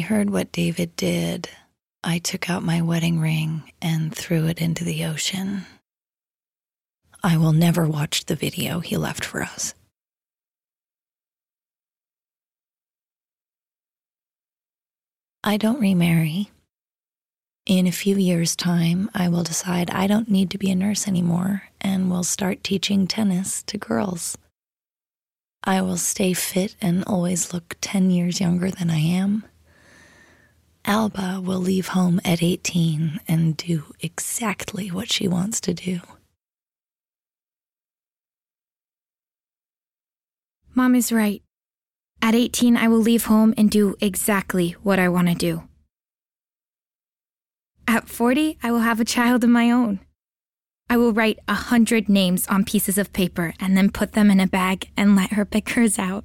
heard what David did, I took out my wedding ring and threw it into the ocean. I will never watch the video he left for us. I don't remarry. In a few years' time, I will decide I don't need to be a nurse anymore and will start teaching tennis to girls. I will stay fit and always look 10 years younger than I am. Alba will leave home at 18 and do exactly what she wants to do. Mom is right. At 18, I will leave home and do exactly what I want to do. At 40, I will have a child of my own. I will write a hundred names on pieces of paper and then put them in a bag and let her pick hers out.